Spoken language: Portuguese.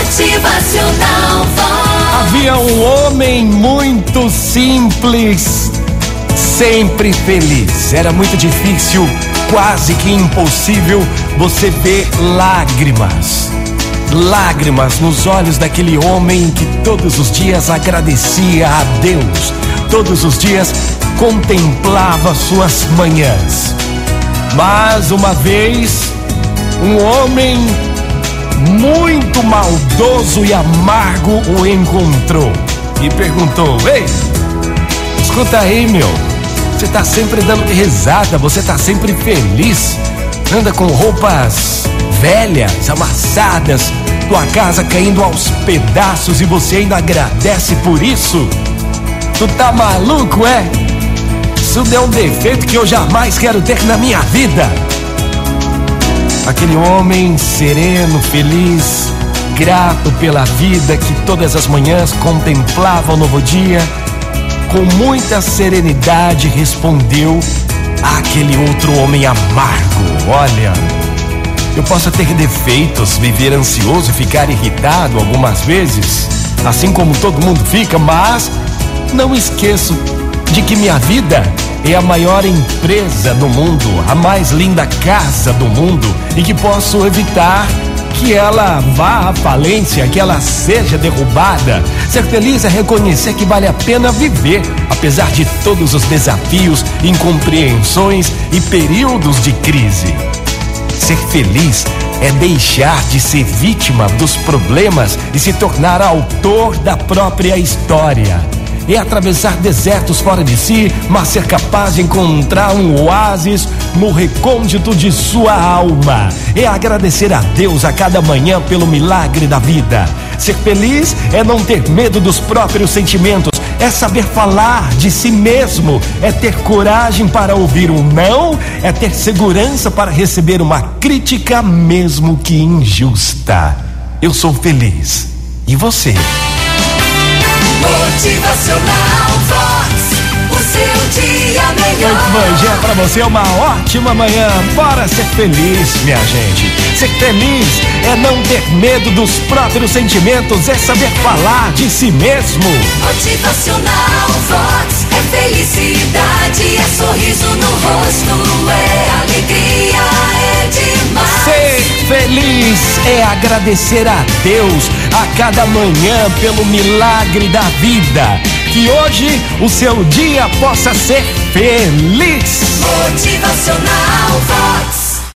Motivacional Vox. Havia um homem muito simples, sempre feliz. Era muito difícil, quase que impossível, você ver lágrimas. Lágrimas nos olhos daquele homem que todos os dias agradecia a Deus, todos os dias contemplava suas manhãs. Mas uma vez, um homem muito maldoso e amargo o encontrou e perguntou: Ei, escuta aí, meu, você tá sempre dando risada, você tá sempre feliz, anda com roupas velhas, amassadas, tua casa caindo aos pedaços e você ainda agradece por isso? Tu tá maluco, é? Isso é um defeito que eu jamais quero ter na minha vida. Aquele homem sereno, feliz, grato pela vida que todas as manhãs contemplava o novo dia, com muita serenidade respondeu àquele outro homem amargo: Olha, eu posso ter defeitos, viver ansioso, ficar irritado algumas vezes, assim como todo mundo fica, mas não esqueço de que minha vida é a maior empresa do mundo, a mais linda casa do mundo e que posso evitar que ela vá à falência, que ela seja derrubada. Ser feliz é reconhecer que vale a pena viver, apesar de todos os desafios, incompreensões e períodos de crise. Ser feliz é deixar de ser vítima dos problemas e se tornar autor da própria história é atravessar desertos fora de si, mas ser capaz de encontrar um oásis no recôndito de sua alma. É agradecer a Deus a cada manhã pelo milagre da vida. Ser feliz é não ter medo dos próprios sentimentos, é saber falar de si mesmo, é ter coragem para ouvir um não, é ter segurança para receber uma crítica, mesmo que injusta. Eu sou feliz. E você? Motivacional Vox. O seu dia melhor. Muito bom dia pra você, uma ótima manhã. Bora ser feliz, minha gente. Ser feliz é não ter medo dos próprios sentimentos, é saber falar de si mesmo. Motivacional é agradecer a Deus a cada manhã pelo milagre da vida. Que hoje o seu dia possa ser feliz. Motivacional Vox.